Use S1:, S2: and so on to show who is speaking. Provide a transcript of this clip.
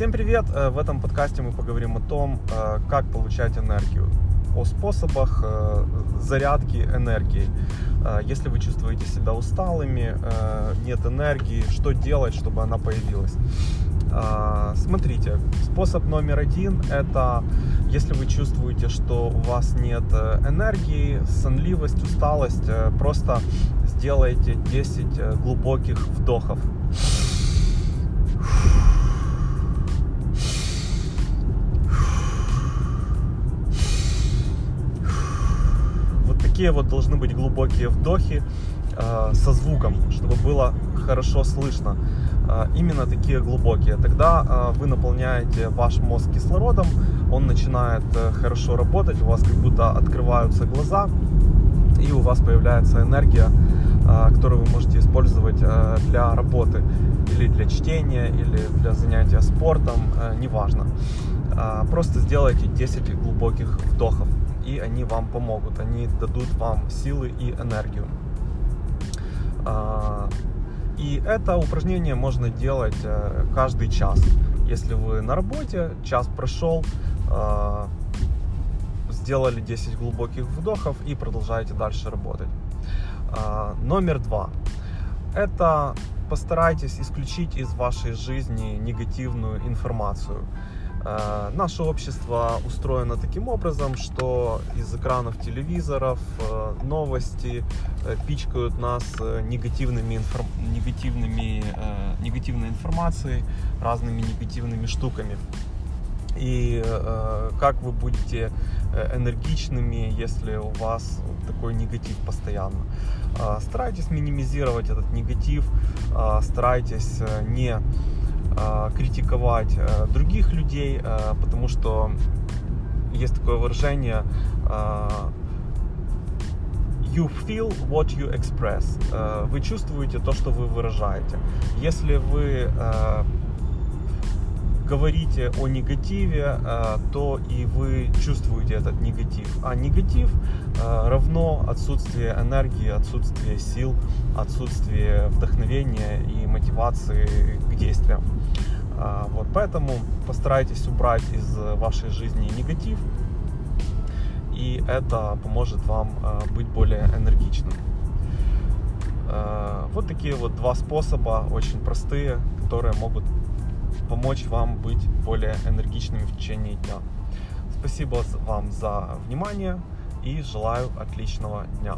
S1: Всем привет! Э, В этом подкасте мы поговорим о том, э, как получать энергию, о способах э, зарядки энергией. Э, Если вы чувствуете себя усталыми, нет энергии, что делать, чтобы она появилась? Смотрите, способ номер один – это если вы чувствуете, что у вас нет энергии, сонливость, усталость, просто сделайте 10 э, глубоких вдохов. Такие вот должны быть глубокие вдохи э, со звуком, чтобы было хорошо слышно. Э, именно такие глубокие. Тогда э, вы наполняете ваш мозг кислородом, он начинает э, хорошо работать, у вас как будто открываются глаза, и у вас появляется энергия, э, которую вы можете использовать э, для работы или для чтения, или для занятия спортом, э, неважно. Э, Просто сделайте 10 глубоких вдохов, и они вам помогут, они дадут вам силы и энергию. А, И это упражнение можно делать э, каждый час. Если вы на работе, час прошел, э, сделали 10 глубоких вдохов и продолжаете дальше работать. А, Номер два. Это постарайтесь исключить из вашей жизни негативную информацию. Э, Наше общество устроено таким образом, что из экранов телевизоров э, новости э, пичкают нас негативными, информ- негативными, негативной информацией, разными негативными штуками. И как вы будете энергичными, если у вас такой негатив постоянно. Старайтесь минимизировать этот негатив, старайтесь не критиковать э, других людей, э, потому что есть такое выражение э, you feel what you express. Э, Вы чувствуете то, что вы выражаете. Если вы э, говорите о негативе, э, то и вы чувствуете этот негатив. А негатив э, равно отсутствие энергии, отсутствие сил, отсутствие вдохновения и мотивации к действиям. А, Вот, поэтому постарайтесь убрать из вашей жизни негатив, и это поможет вам э, быть более энергичным. Э, Вот такие вот два способа, очень простые, которые могут помочь вам быть более энергичными в течение дня. Спасибо вам за внимание и желаю отличного дня.